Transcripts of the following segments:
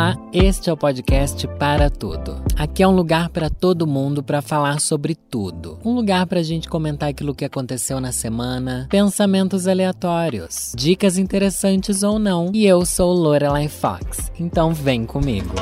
Olá, este é o podcast Para Tudo. Aqui é um lugar para todo mundo para falar sobre tudo. Um lugar para a gente comentar aquilo que aconteceu na semana, pensamentos aleatórios, dicas interessantes ou não. E eu sou Lorelai Fox, então vem comigo.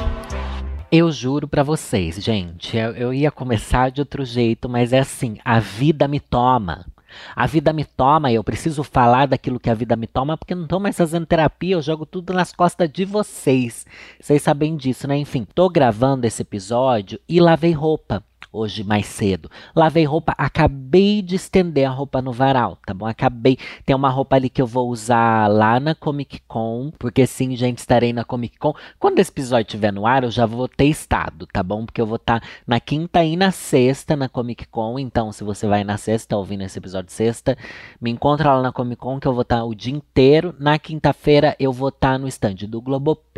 Eu juro para vocês, gente, eu, eu ia começar de outro jeito, mas é assim, a vida me toma. A vida me toma eu preciso falar daquilo que a vida me toma porque não estou mais fazendo terapia, eu jogo tudo nas costas de vocês. Vocês sabem disso, né? Enfim, tô gravando esse episódio e lavei roupa hoje mais cedo. Lavei roupa, acabei de estender a roupa no varal, tá bom? Acabei. Tem uma roupa ali que eu vou usar lá na Comic Con, porque sim, gente, estarei na Comic Con. Quando esse episódio estiver no ar, eu já vou ter estado, tá bom? Porque eu vou estar tá na quinta e na sexta na Comic Con. Então, se você vai na sexta, ouvindo esse episódio sexta, me encontra lá na Comic Con, que eu vou estar tá o dia inteiro. Na quinta-feira, eu vou estar tá no stand do Globoplay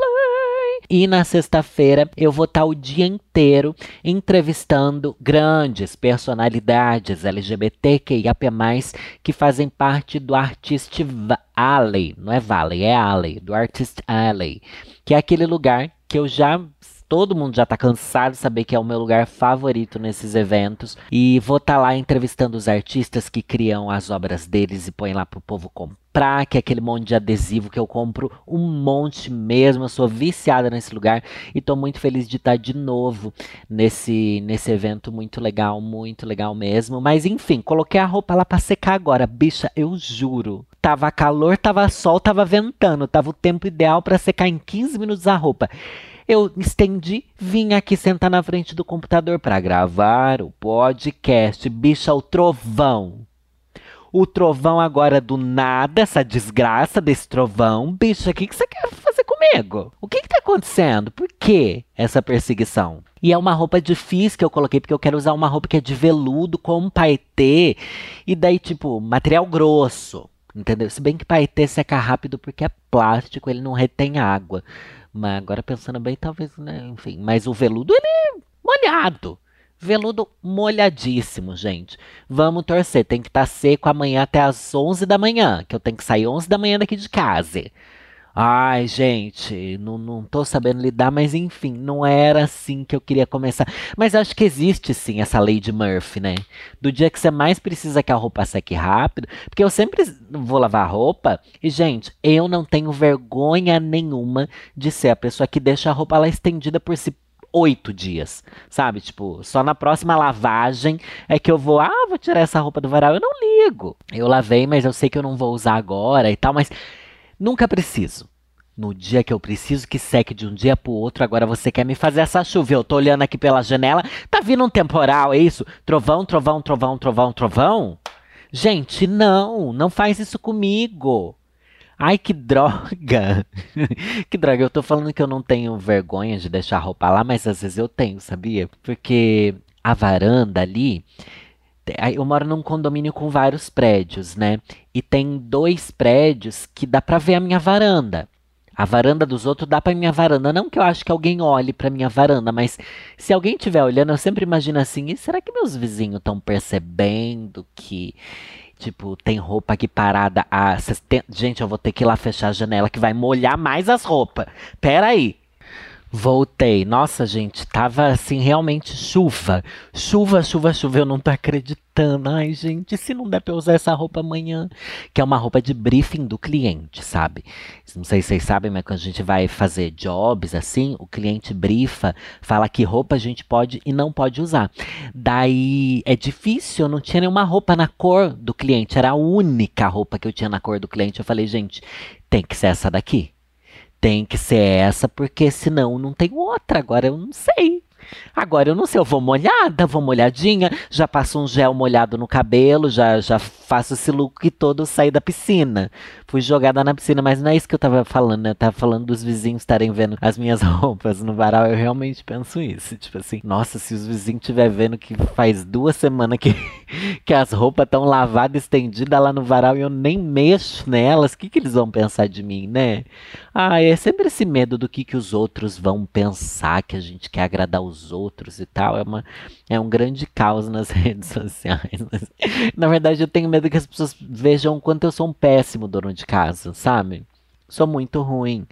e na sexta-feira eu vou estar o dia inteiro entrevistando grandes personalidades LGBTQIAP+, que fazem parte do Artist Alley, não é Valley, é Alley, do Artist Alley, que é aquele lugar que eu já todo mundo já tá cansado de saber que é o meu lugar favorito nesses eventos. E vou estar tá lá entrevistando os artistas que criam as obras deles e põem lá pro povo comprar, que é aquele monte de adesivo que eu compro um monte mesmo. Eu sou viciada nesse lugar e tô muito feliz de estar tá de novo nesse, nesse evento muito legal, muito legal mesmo. Mas enfim, coloquei a roupa lá para secar agora. Bicha, eu juro. Tava calor, tava sol, tava ventando, tava o tempo ideal para secar em 15 minutos a roupa. Eu estendi, vim aqui sentar na frente do computador para gravar o podcast Bicha o Trovão. O trovão agora do nada, essa desgraça desse trovão. Bicha, o que, que você quer fazer comigo? O que, que tá acontecendo? Por que essa perseguição? E é uma roupa difícil que eu coloquei, porque eu quero usar uma roupa que é de veludo com paetê. E daí, tipo, material grosso. Entendeu? Se bem que paetê seca rápido porque é plástico, ele não retém água. Mas agora pensando bem, talvez, né? Enfim, mas o veludo ele é molhado. Veludo molhadíssimo, gente. Vamos torcer. Tem que estar tá seco amanhã até as 11 da manhã, que eu tenho que sair 11 da manhã daqui de casa. Ai, gente, não, não tô sabendo lidar, mas enfim, não era assim que eu queria começar. Mas acho que existe sim essa lei de Murphy, né? Do dia que você mais precisa que a roupa seque rápido, porque eu sempre vou lavar roupa e, gente, eu não tenho vergonha nenhuma de ser a pessoa que deixa a roupa lá estendida por si oito dias, sabe? Tipo, só na próxima lavagem é que eu vou, ah, vou tirar essa roupa do varal. Eu não ligo. Eu lavei, mas eu sei que eu não vou usar agora e tal, mas Nunca preciso. No dia que eu preciso que seque de um dia pro outro, agora você quer me fazer essa chuva. Eu tô olhando aqui pela janela, tá vindo um temporal, é isso? Trovão, trovão, trovão, trovão, trovão? Gente, não, não faz isso comigo. Ai, que droga! que droga, eu tô falando que eu não tenho vergonha de deixar a roupa lá, mas às vezes eu tenho, sabia? Porque a varanda ali eu moro num condomínio com vários prédios, né? E tem dois prédios que dá para ver a minha varanda. A varanda dos outros dá para minha varanda. Não que eu acho que alguém olhe para minha varanda, mas se alguém estiver olhando, eu sempre imagino assim: será que meus vizinhos estão percebendo que Tipo, tem roupa aqui parada. Ah, tem... Gente, eu vou ter que ir lá fechar a janela que vai molhar mais as roupas. Pera aí. Voltei. Nossa, gente, tava assim, realmente chuva. Chuva, chuva, chuva. Eu não tô acreditando. Ai, gente, se não der pra eu usar essa roupa amanhã. Que é uma roupa de briefing do cliente, sabe? Não sei se vocês sabem, mas quando a gente vai fazer jobs assim, o cliente brifa, fala que roupa a gente pode e não pode usar. Daí é difícil, eu não tinha nenhuma roupa na cor do cliente. Era a única roupa que eu tinha na cor do cliente. Eu falei, gente, tem que ser essa daqui tem que ser essa, porque senão não tem outra. Agora eu não sei. Agora eu não sei, eu vou molhada, vou molhadinha, já passo um gel molhado no cabelo, já, já faço esse look todo sair da piscina. Fui jogada na piscina, mas não é isso que eu tava falando, né? Eu tava falando dos vizinhos estarem vendo as minhas roupas no varal. Eu realmente penso isso. Tipo assim, nossa, se os vizinhos estiver vendo que faz duas semanas que, que as roupas estão lavadas, estendidas lá no varal e eu nem mexo nelas, o que, que eles vão pensar de mim, né? Ah, é sempre esse medo do que, que os outros vão pensar, que a gente quer agradar os outros e tal. É, uma, é um grande caos nas redes sociais. Na verdade, eu tenho medo que as pessoas vejam o quanto eu sou um péssimo dono de casa, sabe? Sou muito ruim.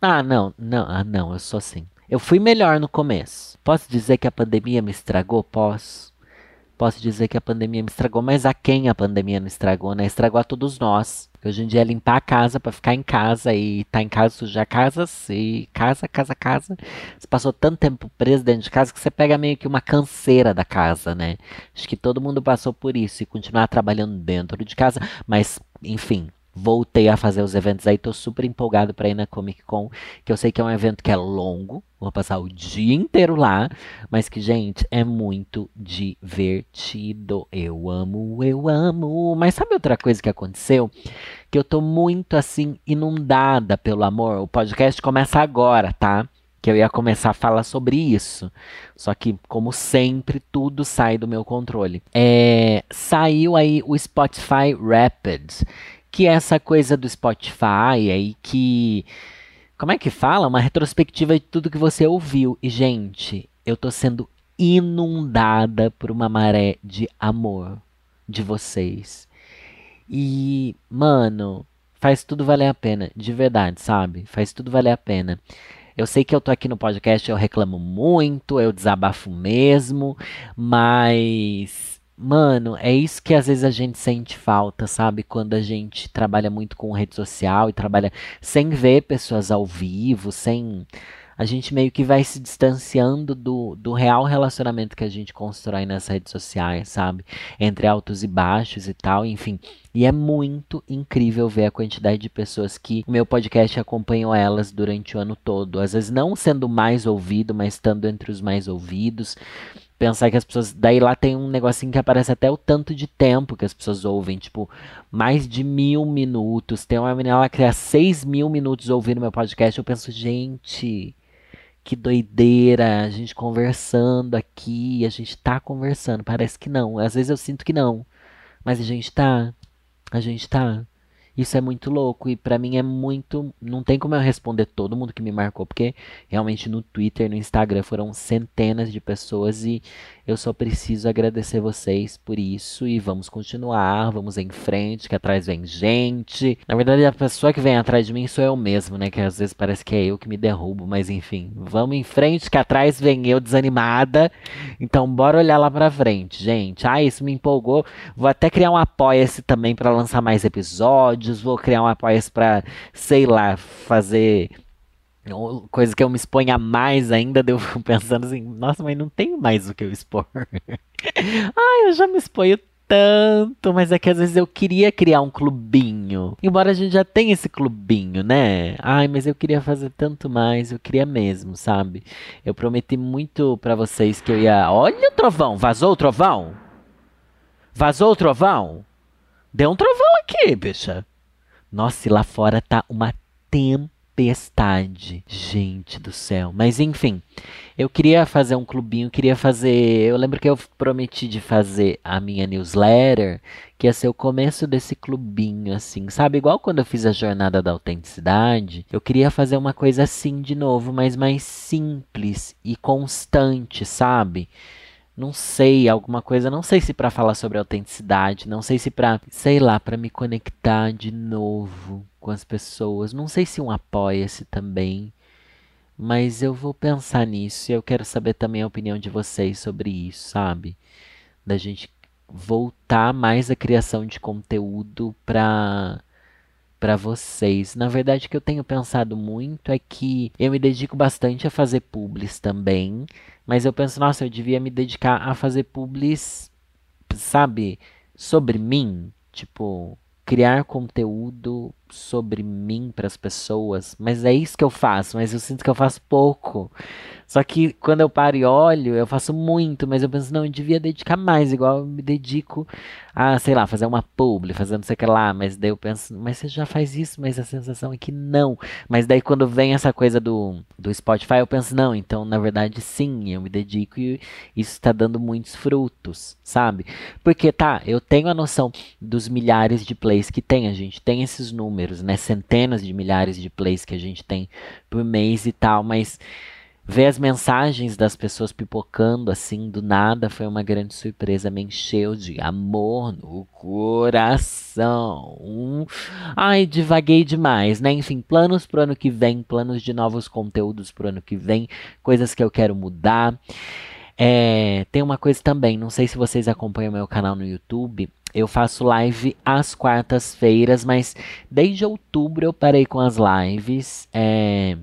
Ah, não, não, ah, não, eu sou assim. Eu fui melhor no começo. Posso dizer que a pandemia me estragou? Posso. Posso dizer que a pandemia me estragou, mas a quem a pandemia não estragou, né? Estragou a todos nós. Hoje em dia é limpar a casa para ficar em casa e tá em casa sujar casa, e casa, casa, casa. Você passou tanto tempo preso dentro de casa que você pega meio que uma canseira da casa, né? Acho que todo mundo passou por isso e continuar trabalhando dentro de casa, mas enfim, voltei a fazer os eventos aí, tô super empolgado para ir na Comic Con, que eu sei que é um evento que é longo, vou passar o dia inteiro lá, mas que, gente, é muito divertido. Eu amo, eu amo. Mas sabe outra coisa que aconteceu? Que eu tô muito assim inundada pelo amor. O podcast começa agora, tá? que eu ia começar a falar sobre isso. Só que, como sempre, tudo sai do meu controle. É, saiu aí o Spotify Rapid, que é essa coisa do Spotify aí que. Como é que fala? Uma retrospectiva de tudo que você ouviu. E, gente, eu tô sendo inundada por uma maré de amor de vocês. E, mano, faz tudo valer a pena, de verdade, sabe? Faz tudo valer a pena. Eu sei que eu tô aqui no podcast, eu reclamo muito, eu desabafo mesmo, mas Mano, é isso que às vezes a gente sente falta, sabe? Quando a gente trabalha muito com rede social e trabalha sem ver pessoas ao vivo, sem. A gente meio que vai se distanciando do, do real relacionamento que a gente constrói nas redes sociais, sabe? Entre altos e baixos e tal, enfim. E é muito incrível ver a quantidade de pessoas que o meu podcast acompanhou elas durante o ano todo. Às vezes não sendo mais ouvido, mas estando entre os mais ouvidos pensar que as pessoas. Daí lá tem um negocinho que aparece até o tanto de tempo que as pessoas ouvem. Tipo, mais de mil minutos. Tem uma menina lá que há seis mil minutos ouvindo meu podcast. Eu penso, gente. Que doideira, a gente conversando aqui, a gente tá conversando, parece que não. Às vezes eu sinto que não, mas a gente tá, a gente tá. Isso é muito louco e para mim é muito. Não tem como eu responder todo mundo que me marcou, porque realmente no Twitter, no Instagram foram centenas de pessoas e eu só preciso agradecer vocês por isso e vamos continuar, vamos em frente, que atrás vem gente. Na verdade, a pessoa que vem atrás de mim sou eu mesmo, né? Que às vezes parece que é eu que me derrubo, mas enfim, vamos em frente, que atrás vem eu desanimada. Então, bora olhar lá pra frente, gente. Ah, isso me empolgou. Vou até criar um apoia-se também para lançar mais episódios. Vou criar um apoia-se pra, sei lá, fazer Coisa que eu me exponha mais ainda, deu pensando assim, nossa, mas não tem mais o que eu expor. ah, eu já me exponho tanto, mas é que às vezes eu queria criar um clubinho. Embora a gente já tenha esse clubinho, né? Ai, mas eu queria fazer tanto mais, eu queria mesmo, sabe? Eu prometi muito para vocês que eu ia. Olha o trovão, vazou o trovão? Vazou o trovão? Deu um trovão aqui, bicha. Nossa, e lá fora tá uma tempestade tempestade. Gente do céu. Mas enfim, eu queria fazer um clubinho, queria fazer. Eu lembro que eu prometi de fazer a minha newsletter, que ia ser o começo desse clubinho, assim, sabe? Igual quando eu fiz a jornada da autenticidade, eu queria fazer uma coisa assim de novo, mas mais simples e constante, sabe? Não sei, alguma coisa, não sei se para falar sobre autenticidade, não sei se para, sei lá, para me conectar de novo com as pessoas, não sei se um apoia-se também, mas eu vou pensar nisso e eu quero saber também a opinião de vocês sobre isso, sabe? Da gente voltar mais a criação de conteúdo para para vocês. Na verdade, o que eu tenho pensado muito é que eu me dedico bastante a fazer publis também, mas eu penso, nossa, eu devia me dedicar a fazer publis, sabe, sobre mim, tipo, criar conteúdo sobre mim para as pessoas, mas é isso que eu faço, mas eu sinto que eu faço pouco. Só que quando eu paro e olho, eu faço muito, mas eu penso, não, eu devia dedicar mais, igual eu me dedico a, sei lá, fazer uma publi, fazer não sei o que lá, mas daí eu penso, mas você já faz isso, mas a sensação é que não. Mas daí quando vem essa coisa do, do Spotify, eu penso, não, então na verdade sim, eu me dedico e isso está dando muitos frutos, sabe? Porque tá, eu tenho a noção dos milhares de plays que tem, a gente tem esses números, né? Centenas de milhares de plays que a gente tem por mês e tal, mas ver as mensagens das pessoas pipocando assim do nada foi uma grande surpresa, me encheu de amor no coração. Ai, divaguei demais, né? Enfim, planos pro ano que vem, planos de novos conteúdos pro ano que vem, coisas que eu quero mudar. É, tem uma coisa também, não sei se vocês acompanham meu canal no YouTube. Eu faço live às quartas-feiras, mas desde outubro eu parei com as lives. É,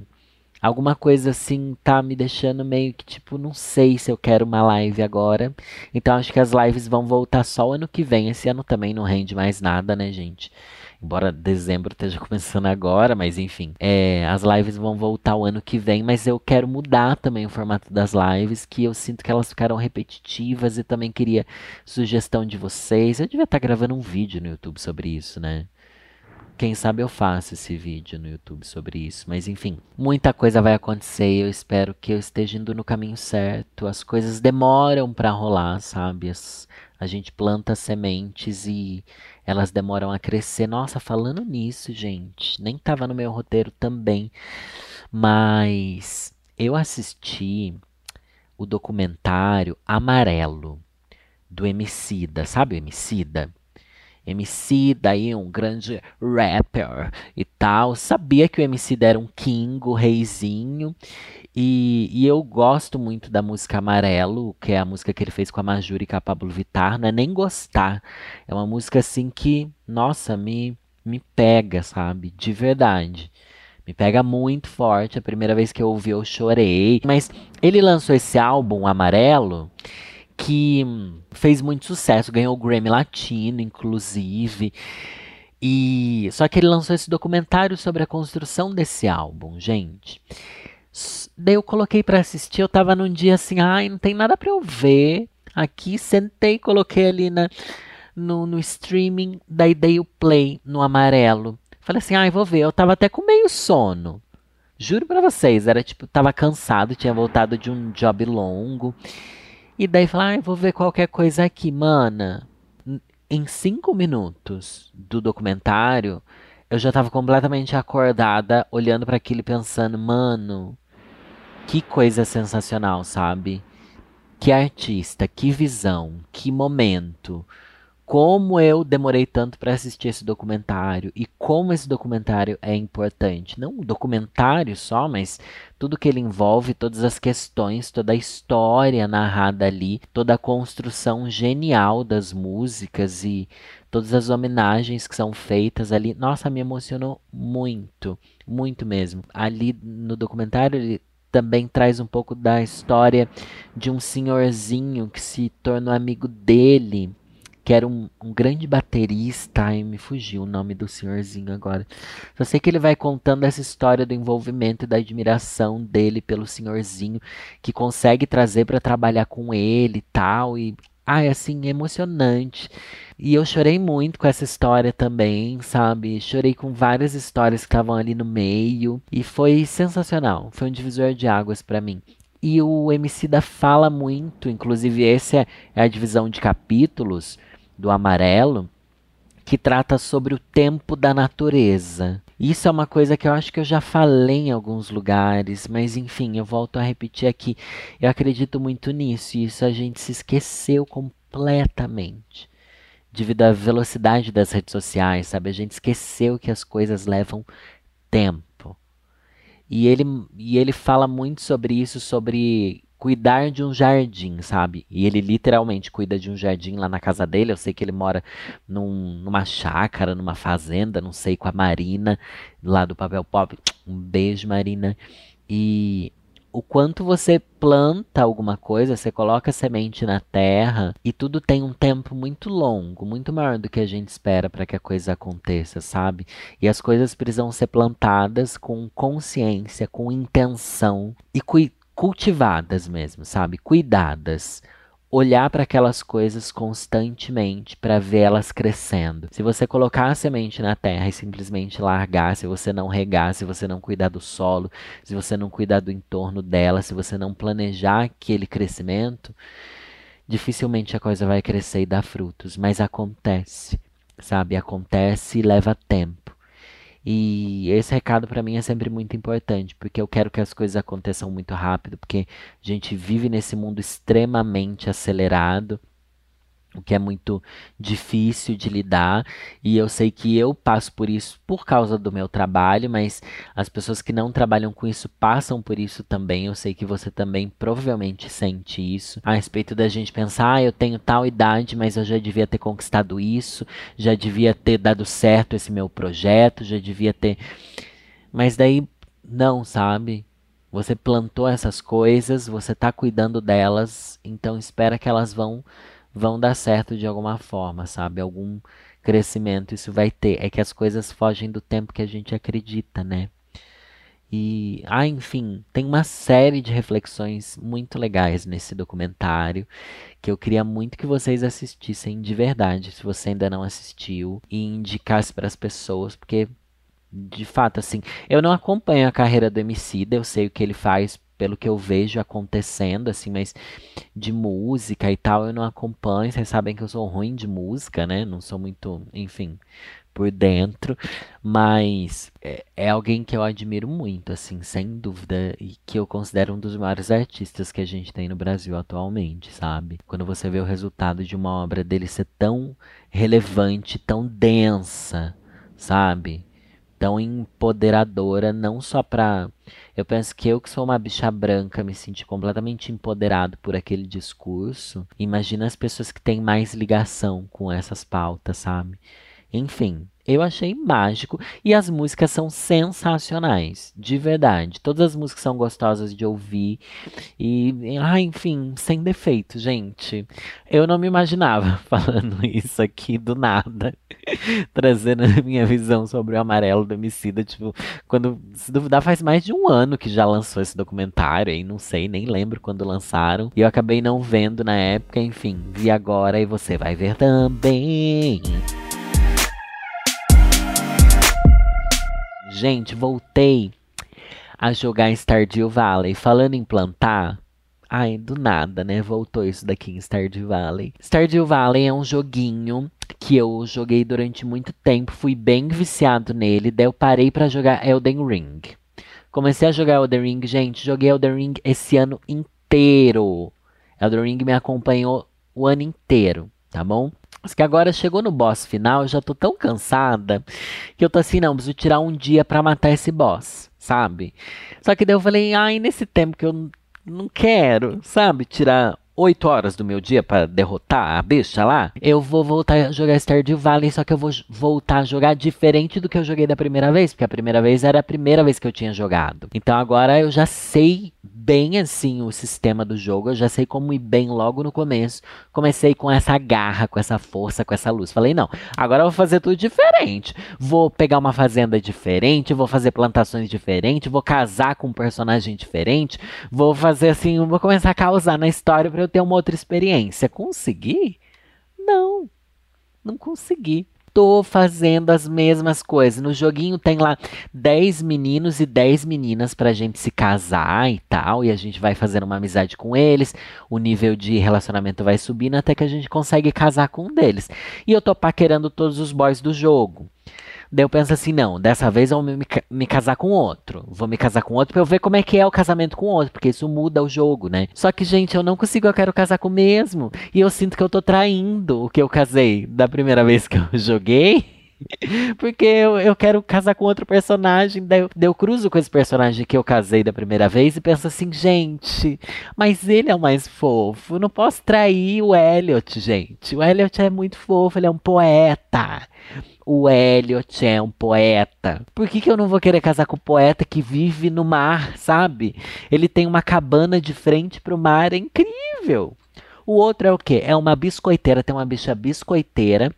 alguma coisa assim tá me deixando meio que tipo, não sei se eu quero uma live agora. Então acho que as lives vão voltar só o ano que vem. Esse ano também não rende mais nada, né, gente? Embora dezembro esteja começando agora, mas enfim. É, as lives vão voltar o ano que vem, mas eu quero mudar também o formato das lives, que eu sinto que elas ficaram repetitivas e também queria sugestão de vocês. Eu devia estar gravando um vídeo no YouTube sobre isso, né? Quem sabe eu faço esse vídeo no YouTube sobre isso. Mas enfim, muita coisa vai acontecer. Eu espero que eu esteja indo no caminho certo. As coisas demoram para rolar, sabe? As, a gente planta sementes e elas demoram a crescer. Nossa, falando nisso, gente, nem tava no meu roteiro também, mas eu assisti o documentário Amarelo do Emicida, sabe o Emicida? MC, daí um grande rapper e tal. Sabia que o MC era um king, o reizinho. E, e, eu gosto muito da música Amarelo, que é a música que ele fez com a Majuri e com a Pablo Vittar. Não é nem gostar. É uma música assim que, nossa, me, me pega, sabe? De verdade. Me pega muito forte. A primeira vez que eu ouvi, eu chorei. Mas ele lançou esse álbum Amarelo que fez muito sucesso, ganhou o Grammy Latino, inclusive. E só que ele lançou esse documentário sobre a construção desse álbum, gente. Daí eu coloquei para assistir, eu tava num dia assim, ai, não tem nada para eu ver. Aqui sentei, coloquei ali na no, no streaming, daí dei o play no amarelo. Falei assim, ai, vou ver. Eu tava até com meio sono. Juro para vocês, era tipo, tava cansado, tinha voltado de um job longo. E daí falar, ah, vou ver qualquer coisa aqui, mana. Em cinco minutos do documentário, eu já tava completamente acordada, olhando para aquilo e pensando, mano, que coisa sensacional, sabe? Que artista, que visão, que momento como eu demorei tanto para assistir esse documentário e como esse documentário é importante. Não o documentário só, mas tudo que ele envolve, todas as questões, toda a história narrada ali, toda a construção genial das músicas e todas as homenagens que são feitas ali. Nossa, me emocionou muito, muito mesmo. Ali no documentário ele também traz um pouco da história de um senhorzinho que se tornou amigo dele que era um, um, grande baterista, e me fugiu o nome do senhorzinho agora. Só sei que ele vai contando essa história do envolvimento e da admiração dele pelo senhorzinho, que consegue trazer para trabalhar com ele e tal, e ai, assim, emocionante. E eu chorei muito com essa história também, sabe? Chorei com várias histórias que estavam ali no meio, e foi sensacional, foi um divisor de águas para mim. E o MC da fala muito, inclusive essa é, é a divisão de capítulos do amarelo, que trata sobre o tempo da natureza. Isso é uma coisa que eu acho que eu já falei em alguns lugares, mas enfim, eu volto a repetir aqui. Eu acredito muito nisso, e isso a gente se esqueceu completamente. Devido à velocidade das redes sociais, sabe? A gente esqueceu que as coisas levam tempo. E ele, e ele fala muito sobre isso, sobre cuidar de um jardim, sabe? E ele literalmente cuida de um jardim lá na casa dele. Eu sei que ele mora num, numa chácara, numa fazenda, não sei, com a Marina, lá do Papel Pop. Um beijo, Marina. E o quanto você planta alguma coisa, você coloca semente na terra e tudo tem um tempo muito longo, muito maior do que a gente espera para que a coisa aconteça, sabe? E as coisas precisam ser plantadas com consciência, com intenção e cuidado cultivadas mesmo, sabe? Cuidadas. Olhar para aquelas coisas constantemente para ver elas crescendo. Se você colocar a semente na terra e simplesmente largar, se você não regar, se você não cuidar do solo, se você não cuidar do entorno dela, se você não planejar aquele crescimento, dificilmente a coisa vai crescer e dar frutos. Mas acontece, sabe? Acontece e leva tempo. E esse recado para mim é sempre muito importante, porque eu quero que as coisas aconteçam muito rápido, porque a gente vive nesse mundo extremamente acelerado o que é muito difícil de lidar, e eu sei que eu passo por isso por causa do meu trabalho, mas as pessoas que não trabalham com isso passam por isso também. Eu sei que você também provavelmente sente isso a respeito da gente pensar, ah, eu tenho tal idade, mas eu já devia ter conquistado isso, já devia ter dado certo esse meu projeto, já devia ter. Mas daí não, sabe? Você plantou essas coisas, você está cuidando delas, então espera que elas vão vão dar certo de alguma forma, sabe? Algum crescimento isso vai ter. É que as coisas fogem do tempo que a gente acredita, né? E, ah, enfim, tem uma série de reflexões muito legais nesse documentário que eu queria muito que vocês assistissem de verdade, se você ainda não assistiu, e indicasse para as pessoas, porque de fato, assim, eu não acompanho a carreira do Emicida, eu sei o que ele faz pelo que eu vejo acontecendo, assim, mas de música e tal eu não acompanho. Vocês sabem que eu sou ruim de música, né? Não sou muito, enfim, por dentro, mas é, é, alguém que eu admiro muito, assim, sem dúvida, e que eu considero um dos maiores artistas que a gente tem no Brasil atualmente, sabe? Quando você vê o resultado de uma obra dele ser tão relevante, tão densa, sabe? Tão empoderadora, não só pra eu penso que eu que sou uma bicha branca me senti completamente empoderado por aquele discurso. Imagina as pessoas que têm mais ligação com essas pautas, sabe? Enfim, eu achei mágico e as músicas são sensacionais, de verdade. Todas as músicas são gostosas de ouvir e, ah, enfim, sem defeito, gente. Eu não me imaginava falando isso aqui do nada, trazendo a minha visão sobre o amarelo do homicida. Tipo, quando se duvidar, faz mais de um ano que já lançou esse documentário, aí não sei, nem lembro quando lançaram. E eu acabei não vendo na época, enfim, vi agora e você vai ver também. Gente, voltei a jogar Stardew Valley. Falando em plantar, ai, do nada, né? Voltou isso daqui em Stardew Valley. Stardew Valley é um joguinho que eu joguei durante muito tempo, fui bem viciado nele, daí eu parei para jogar Elden Ring. Comecei a jogar Elden Ring, gente, joguei Elden Ring esse ano inteiro. Elden Ring me acompanhou o ano inteiro, tá bom? Mas que agora chegou no boss final, eu já tô tão cansada que eu tô assim, não, preciso tirar um dia para matar esse boss, sabe? Só que daí eu falei, ai, nesse tempo que eu não quero, sabe, tirar oito horas do meu dia para derrotar a bicha lá, eu vou voltar a jogar Stardew Valley, só que eu vou voltar a jogar diferente do que eu joguei da primeira vez, porque a primeira vez era a primeira vez que eu tinha jogado. Então agora eu já sei bem assim o sistema do jogo, eu já sei como ir bem logo no começo. Comecei com essa garra, com essa força, com essa luz. Falei, não, agora eu vou fazer tudo diferente. Vou pegar uma fazenda diferente, vou fazer plantações diferentes, vou casar com um personagem diferente, vou fazer assim, vou começar a causar na história para eu ter uma outra experiência. Consegui? Não, não consegui tô fazendo as mesmas coisas. No joguinho tem lá 10 meninos e 10 meninas pra gente se casar e tal. E a gente vai fazendo uma amizade com eles. O nível de relacionamento vai subindo até que a gente consegue casar com um deles. E eu tô paquerando todos os boys do jogo. Daí eu penso assim, não, dessa vez eu vou me, me, casar com outro. Vou me casar com outro pra eu ver como é que é o casamento com outro, porque isso muda o jogo, né? Só que, gente, eu não consigo, eu quero casar com o mesmo. E eu sinto que eu tô traindo o que eu casei da primeira vez que eu joguei. Porque eu, eu quero casar com outro personagem. Daí eu, daí eu cruzo com esse personagem que eu casei da primeira vez e penso assim, gente, mas ele é o mais fofo. Não posso trair o Elliot, gente. O Elliot é muito fofo, ele é um poeta o Elliot é um poeta. Por que, que eu não vou querer casar com um poeta que vive no mar, sabe? Ele tem uma cabana de frente pro mar, é incrível. O outro é o quê? É uma biscoiteira, tem uma bicha biscoiteira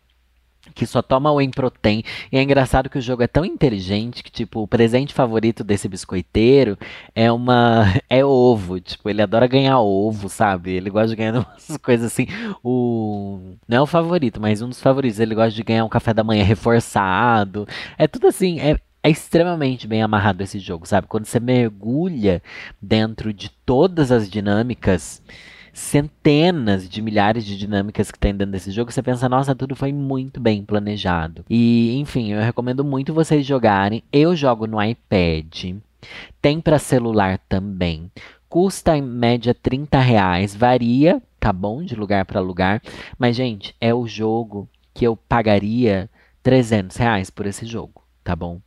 que só toma whey protein. E é engraçado que o jogo é tão inteligente que, tipo, o presente favorito desse biscoiteiro é uma. é ovo. Tipo, ele adora ganhar ovo, sabe? Ele gosta de ganhar umas coisas assim. O. Não é o favorito, mas um dos favoritos. Ele gosta de ganhar um café da manhã reforçado. É tudo assim. É, é extremamente bem amarrado esse jogo, sabe? Quando você mergulha dentro de todas as dinâmicas centenas de milhares de dinâmicas que tem dentro desse jogo, você pensa, nossa, tudo foi muito bem planejado. E, enfim, eu recomendo muito vocês jogarem. Eu jogo no iPad. Tem para celular também. Custa em média 30 reais. Varia, tá bom? De lugar para lugar. Mas, gente, é o jogo que eu pagaria 300 reais por esse jogo, tá bom?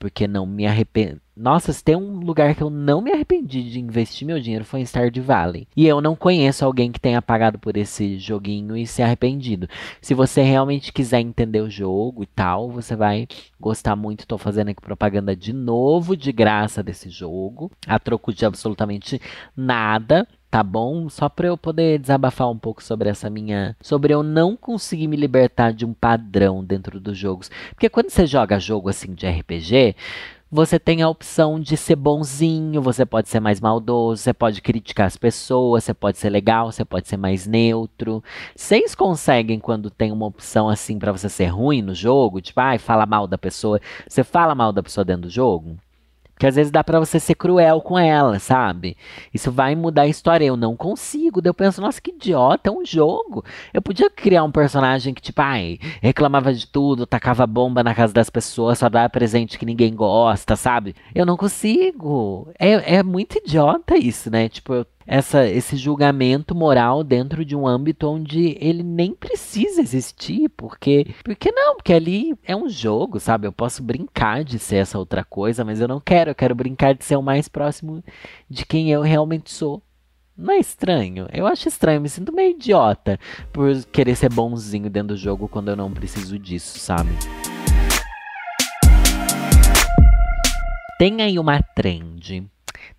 Porque não me arrependo. Nossa, se tem um lugar que eu não me arrependi de investir meu dinheiro foi em Stardew Valley. E eu não conheço alguém que tenha pagado por esse joguinho e se arrependido. Se você realmente quiser entender o jogo e tal, você vai gostar muito. Tô fazendo aqui propaganda de novo, de graça desse jogo. A troco de absolutamente nada tá bom? Só para eu poder desabafar um pouco sobre essa minha, sobre eu não conseguir me libertar de um padrão dentro dos jogos. Porque quando você joga jogo assim de RPG, você tem a opção de ser bonzinho, você pode ser mais maldoso, você pode criticar as pessoas, você pode ser legal, você pode ser mais neutro. Vocês conseguem quando tem uma opção assim para você ser ruim no jogo, tipo, ai, ah, fala mal da pessoa. Você fala mal da pessoa dentro do jogo? Que às vezes dá para você ser cruel com ela, sabe? Isso vai mudar a história. Eu não consigo. Daí eu penso, nossa, que idiota, é um jogo. Eu podia criar um personagem que, tipo, ai, reclamava de tudo, tacava bomba na casa das pessoas, só dava presente que ninguém gosta, sabe? Eu não consigo. É, é muito idiota isso, né? Tipo, eu essa, esse julgamento moral dentro de um âmbito onde ele nem precisa existir, porque porque não, porque ali é um jogo, sabe? Eu posso brincar de ser essa outra coisa, mas eu não quero, eu quero brincar de ser o mais próximo de quem eu realmente sou. Não é estranho? Eu acho estranho, me sinto meio idiota por querer ser bonzinho dentro do jogo quando eu não preciso disso, sabe? Tem aí uma trend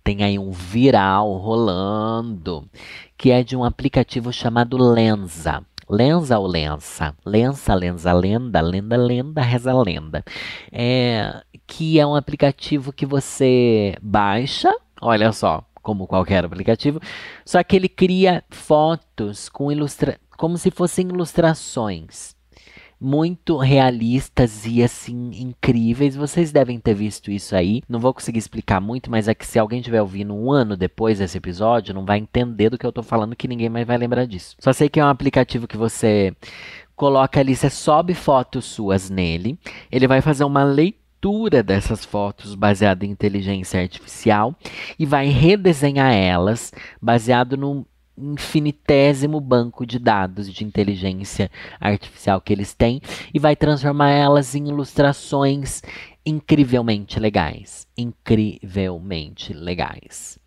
tem aí um viral rolando, que é de um aplicativo chamado Lenza. Lenza ou Lensa? Lensa, Lenza, Lenda, Lenda, Lenda, Reza Lenda. É, que é um aplicativo que você baixa, olha só, como qualquer aplicativo, só que ele cria fotos com ilustra como se fossem ilustrações muito realistas e assim incríveis. Vocês devem ter visto isso aí. Não vou conseguir explicar muito, mas é que se alguém estiver ouvindo um ano depois desse episódio, não vai entender do que eu tô falando, que ninguém mais vai lembrar disso. Só sei que é um aplicativo que você coloca ali, você sobe fotos suas nele, ele vai fazer uma leitura dessas fotos baseada em inteligência artificial e vai redesenhar elas baseado no infinitésimo banco de dados de inteligência artificial que eles têm e vai transformar elas em ilustrações incrivelmente legais. Incrivelmente legais.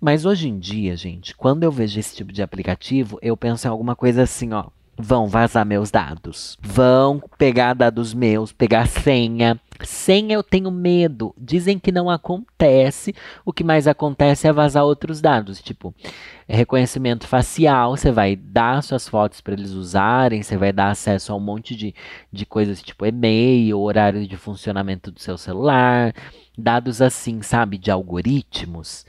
Mas hoje em dia, gente, quando eu vejo esse tipo de aplicativo, eu penso em alguma coisa assim, ó vão vazar meus dados. Vão pegar dados meus, pegar senha. Senha eu tenho medo. Dizem que não acontece. O que mais acontece é vazar outros dados, tipo reconhecimento facial. Você vai dar suas fotos para eles usarem. Você vai dar acesso a um monte de, de coisas tipo e-mail, horário de funcionamento do seu celular, dados assim, sabe, de algoritmos.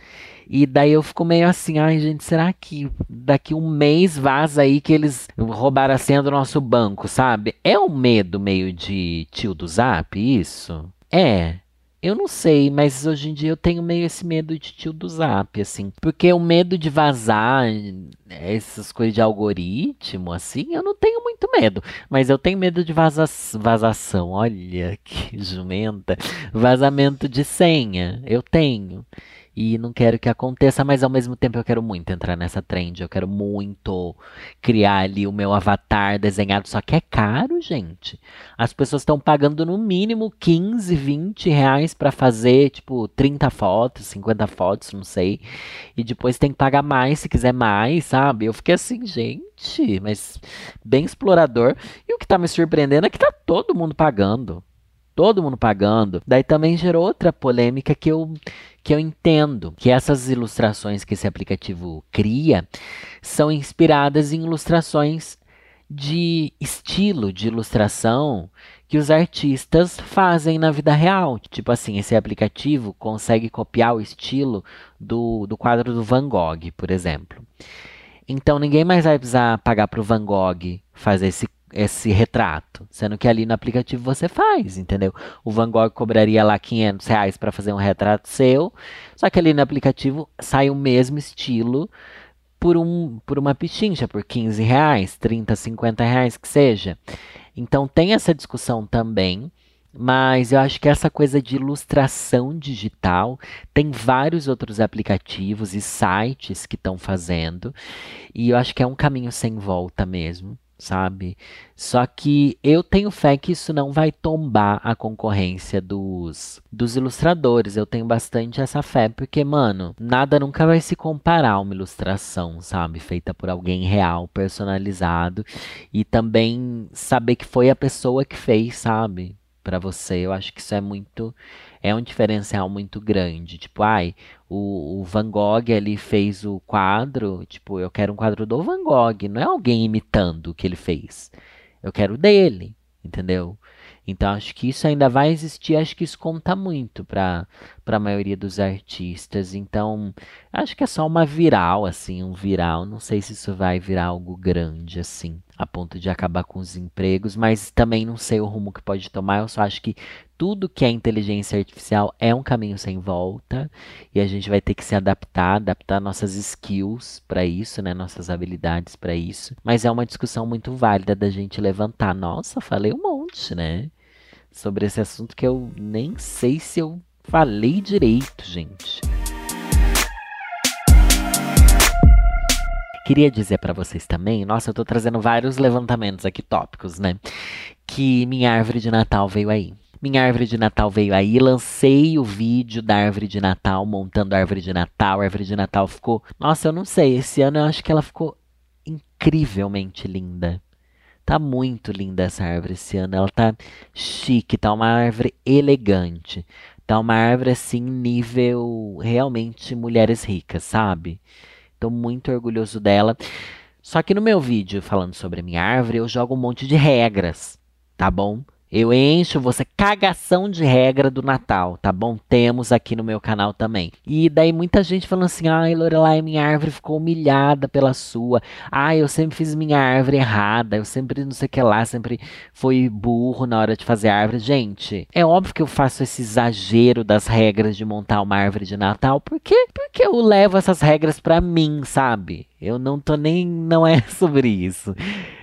E daí eu fico meio assim, ai gente, será que daqui um mês vaza aí que eles roubaram a senha do nosso banco, sabe? É um medo meio de tio do zap, isso? É. Eu não sei, mas hoje em dia eu tenho meio esse medo de tio do zap, assim. Porque o medo de vazar essas coisas de algoritmo, assim, eu não tenho muito medo. Mas eu tenho medo de vaza vazação. Olha que jumenta. Vazamento de senha. Eu tenho e não quero que aconteça, mas ao mesmo tempo eu quero muito entrar nessa trend. Eu quero muito criar ali o meu avatar desenhado, só que é caro, gente. As pessoas estão pagando no mínimo 15, 20 reais para fazer, tipo, 30 fotos, 50 fotos, não sei. E depois tem que pagar mais se quiser mais, sabe? Eu fiquei assim, gente, mas bem explorador. E o que tá me surpreendendo é que tá todo mundo pagando todo mundo pagando. Daí também gerou outra polêmica que eu que eu entendo que essas ilustrações que esse aplicativo cria são inspiradas em ilustrações de estilo de ilustração que os artistas fazem na vida real. Tipo assim, esse aplicativo consegue copiar o estilo do, do quadro do Van Gogh, por exemplo. Então ninguém mais vai precisar pagar para o Van Gogh fazer esse esse retrato, sendo que ali no aplicativo você faz, entendeu? O Van Gogh cobraria lá 500 reais para fazer um retrato seu, só que ali no aplicativo sai o mesmo estilo por, um, por uma pichincha, por 15 reais, 30, 50 reais que seja. Então tem essa discussão também. Mas eu acho que essa coisa de ilustração digital tem vários outros aplicativos e sites que estão fazendo, e eu acho que é um caminho sem volta mesmo sabe? Só que eu tenho fé que isso não vai tombar a concorrência dos, dos ilustradores. Eu tenho bastante essa fé, porque, mano, nada nunca vai se comparar a uma ilustração, sabe? Feita por alguém real, personalizado. E também saber que foi a pessoa que fez, sabe? Para você. Eu acho que isso é muito é um diferencial muito grande. Tipo, ai, o, o, Van Gogh ele fez o quadro, tipo, eu quero um quadro do Van Gogh, não é alguém imitando o que ele fez. Eu quero dele, entendeu? Então acho que isso ainda vai existir, acho que isso conta muito para a maioria dos artistas. Então, acho que é só uma viral assim, um viral, não sei se isso vai virar algo grande assim, a ponto de acabar com os empregos, mas também não sei o rumo que pode tomar. Eu só acho que tudo que é inteligência artificial é um caminho sem volta e a gente vai ter que se adaptar, adaptar nossas skills para isso, né, nossas habilidades para isso. Mas é uma discussão muito válida da gente levantar. Nossa, falei um monte, né? sobre esse assunto que eu nem sei se eu falei direito, gente. Queria dizer para vocês também, nossa, eu tô trazendo vários levantamentos aqui tópicos, né? Que minha árvore de Natal veio aí. Minha árvore de Natal veio aí, lancei o vídeo da árvore de Natal, montando a árvore de Natal. A árvore de Natal ficou. Nossa, eu não sei, esse ano eu acho que ela ficou incrivelmente linda. Tá muito linda essa árvore esse ano. Ela tá chique, tá uma árvore elegante. Tá uma árvore assim, nível realmente mulheres ricas, sabe? Tô muito orgulhoso dela. Só que no meu vídeo falando sobre a minha árvore, eu jogo um monte de regras, tá bom? Eu encho você cagação de regra do Natal, tá bom? Temos aqui no meu canal também. E daí muita gente falando assim: ai, Lorelai, minha árvore ficou humilhada pela sua. Ai, eu sempre fiz minha árvore errada. Eu sempre não sei o que lá, sempre fui burro na hora de fazer árvore. Gente, é óbvio que eu faço esse exagero das regras de montar uma árvore de Natal. Por quê? Porque eu levo essas regras para mim, sabe? Eu não tô nem. Não é sobre isso.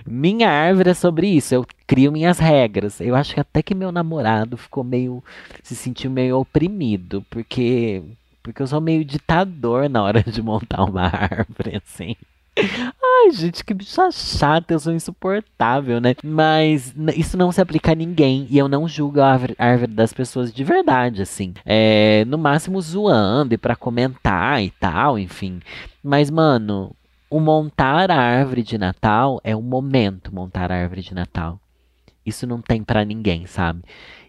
Minha árvore é sobre isso. Eu crio minhas regras. Eu acho que até que meu namorado ficou meio. se sentiu meio oprimido. Porque. Porque eu sou meio ditador na hora de montar uma árvore, assim. Ai, gente, que bicha chata, eu sou insuportável, né? Mas isso não se aplica a ninguém e eu não julgo a árvore, das pessoas de verdade, assim. É, no máximo zoando e pra comentar e tal, enfim. Mas, mano, o montar a árvore de Natal é um momento montar a árvore de Natal. Isso não tem para ninguém, sabe?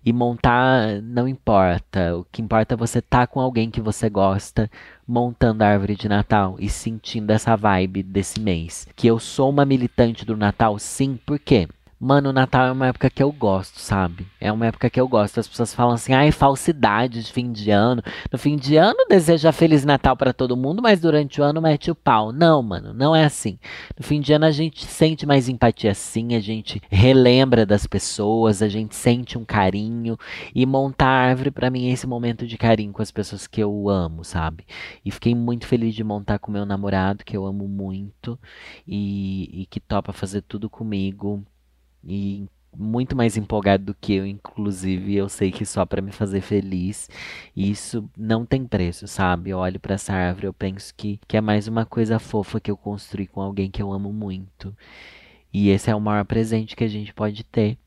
E montar não importa. O que importa é você estar tá com alguém que você gosta montando a árvore de Natal e sentindo essa vibe desse mês. Que eu sou uma militante do Natal, sim, por quê? Mano, o Natal é uma época que eu gosto, sabe? É uma época que eu gosto. As pessoas falam assim, ai, falsidade de fim de ano. No fim de ano deseja Feliz Natal para todo mundo, mas durante o ano mete o pau. Não, mano, não é assim. No fim de ano a gente sente mais empatia sim, a gente relembra das pessoas, a gente sente um carinho. E montar árvore para mim é esse momento de carinho com as pessoas que eu amo, sabe? E fiquei muito feliz de montar com meu namorado, que eu amo muito, e, e que topa fazer tudo comigo e muito mais empolgado do que eu, inclusive, eu sei que só para me fazer feliz. Isso não tem preço, sabe? Eu olho para essa árvore, eu penso que, que é mais uma coisa fofa que eu construí com alguém que eu amo muito. E esse é o maior presente que a gente pode ter.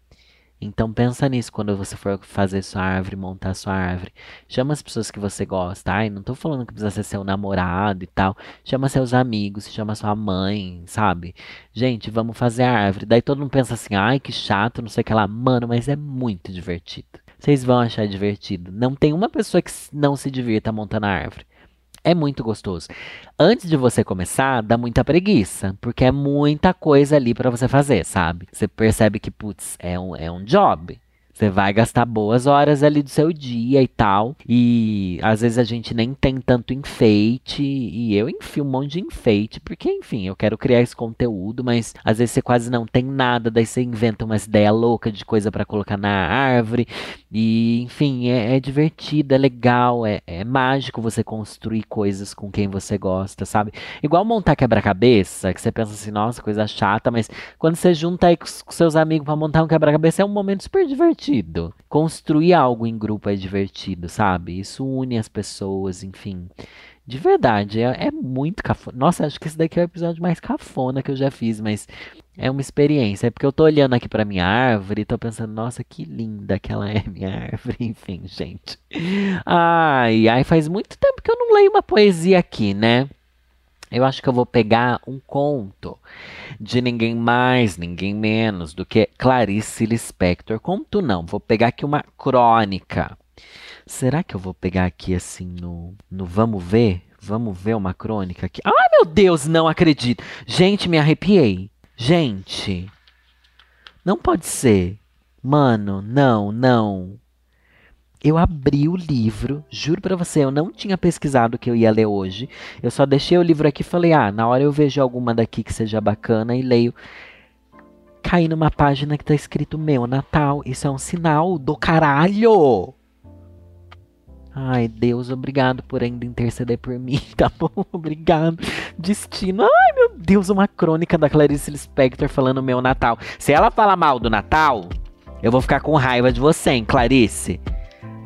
Então pensa nisso quando você for fazer sua árvore, montar sua árvore. Chama as pessoas que você gosta. Ai, não tô falando que precisa ser seu namorado e tal. Chama seus amigos, chama sua mãe, sabe? Gente, vamos fazer a árvore. Daí todo mundo pensa assim, ai, que chato, não sei o que lá. Mano, mas é muito divertido. Vocês vão achar divertido. Não tem uma pessoa que não se divirta montando a árvore é muito gostoso. Antes de você começar, dá muita preguiça, porque é muita coisa ali para você fazer, sabe? Você percebe que, putz, é um, é um job, Você vai gastar boas horas ali do seu dia e tal. E às vezes a gente nem tem tanto enfeite. E eu enfio um monte de enfeite, porque, enfim, eu quero criar esse conteúdo, mas às vezes você quase não tem nada. Daí você inventa umas ideias loucas de coisa para colocar na árvore. E, enfim, é, é divertido, é legal, é, é mágico você construir coisas com quem você gosta, sabe? Igual montar quebra-cabeça, que você pensa assim, nossa, coisa chata, mas quando você junta aí com seus amigos para montar um quebra-cabeça, é um momento super divertido divertido. Construir algo em grupo é divertido, sabe? Isso une as pessoas, enfim. De verdade, é, é muito cafona. Nossa, acho que esse daqui é o episódio mais cafona que eu já fiz, mas é uma experiência. É porque eu tô olhando aqui pra minha árvore e tô pensando, nossa, que linda que ela é, minha árvore. Enfim, gente. Ai, ai, faz muito tempo que eu não leio uma poesia aqui, né? Eu acho que eu vou pegar um conto de ninguém mais, ninguém menos do que Clarice Lispector. Conto não, vou pegar aqui uma crônica. Será que eu vou pegar aqui assim no, no Vamos Ver? Vamos ver uma crônica aqui. Ai, meu Deus, não acredito. Gente, me arrepiei. Gente, não pode ser. Mano, não, não. Eu abri o livro, juro para você, eu não tinha pesquisado o que eu ia ler hoje. Eu só deixei o livro aqui e falei: "Ah, na hora eu vejo alguma daqui que seja bacana e leio". Caí numa página que tá escrito meu Natal. Isso é um sinal do caralho. Ai, Deus, obrigado por ainda interceder por mim, tá bom? Obrigado. Destino. Ai, meu Deus, uma crônica da Clarice Lispector falando meu Natal. Se ela falar mal do Natal, eu vou ficar com raiva de você, hein, Clarice?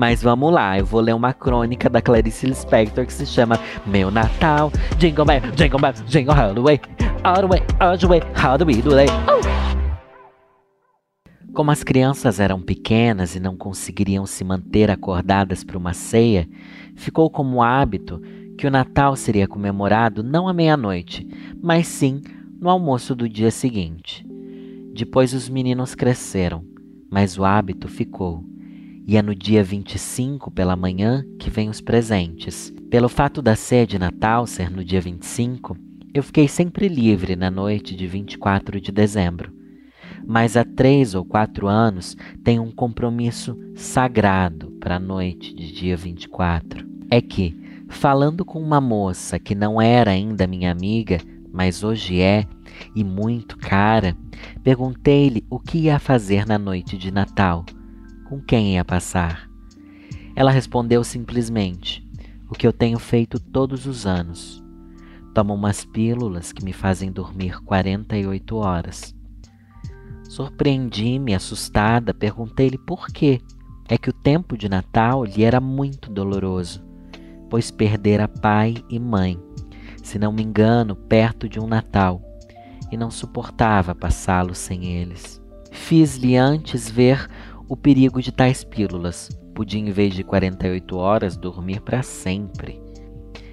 Mas vamos lá, eu vou ler uma crônica da Clarice Lispector que se chama Meu Natal. Jingle Bell, Jingle Bell, Jingle All the Way, All the Way, All the Way, How do we do it? Como as crianças eram pequenas e não conseguiriam se manter acordadas para uma ceia, ficou como hábito que o Natal seria comemorado não à meia-noite, mas sim no almoço do dia seguinte. Depois os meninos cresceram, mas o hábito ficou e é no dia 25 pela manhã que vem os presentes. Pelo fato da ceia de Natal ser no dia 25, eu fiquei sempre livre na noite de 24 de dezembro. Mas há três ou quatro anos tenho um compromisso sagrado para a noite de dia 24. É que, falando com uma moça que não era ainda minha amiga, mas hoje é, e muito cara, perguntei-lhe o que ia fazer na noite de Natal com quem ia passar. Ela respondeu simplesmente: O que eu tenho feito todos os anos. Tomo umas pílulas que me fazem dormir 48 horas. Surpreendi-me, assustada, perguntei-lhe por quê. É que o tempo de Natal lhe era muito doloroso, pois perdera pai e mãe, se não me engano, perto de um Natal, e não suportava passá-lo sem eles. Fiz-lhe antes ver o perigo de tais pílulas. Podia, em vez de 48 horas, dormir para sempre.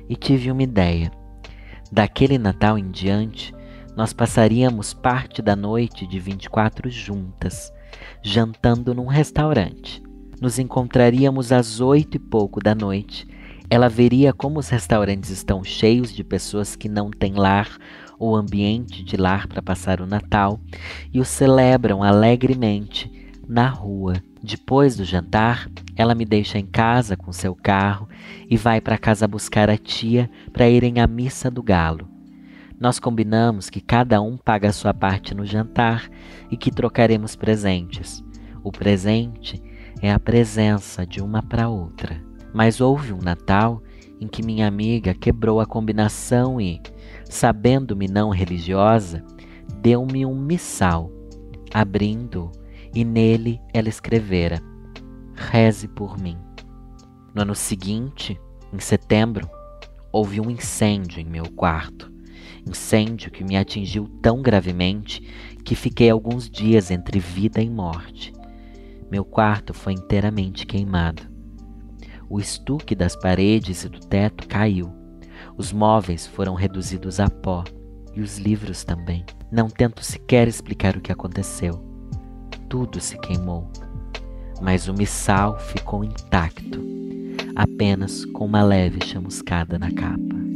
E tive uma ideia. Daquele Natal em diante, nós passaríamos parte da noite de 24 juntas, jantando num restaurante. Nos encontraríamos às oito e pouco da noite. Ela veria como os restaurantes estão cheios de pessoas que não têm lar ou ambiente de lar para passar o Natal e o celebram alegremente na rua. Depois do jantar, ela me deixa em casa com seu carro e vai para casa buscar a tia para irem à missa do galo. Nós combinamos que cada um paga a sua parte no jantar e que trocaremos presentes. O presente é a presença de uma para outra. Mas houve um Natal em que minha amiga quebrou a combinação e, sabendo-me não religiosa, deu-me um missal, abrindo e nele ela escrevera: Reze por mim. No ano seguinte, em setembro, houve um incêndio em meu quarto. Incêndio que me atingiu tão gravemente que fiquei alguns dias entre vida e morte. Meu quarto foi inteiramente queimado. O estuque das paredes e do teto caiu. Os móveis foram reduzidos a pó e os livros também. Não tento sequer explicar o que aconteceu tudo se queimou, mas o missal ficou intacto, apenas com uma leve chamuscada na capa.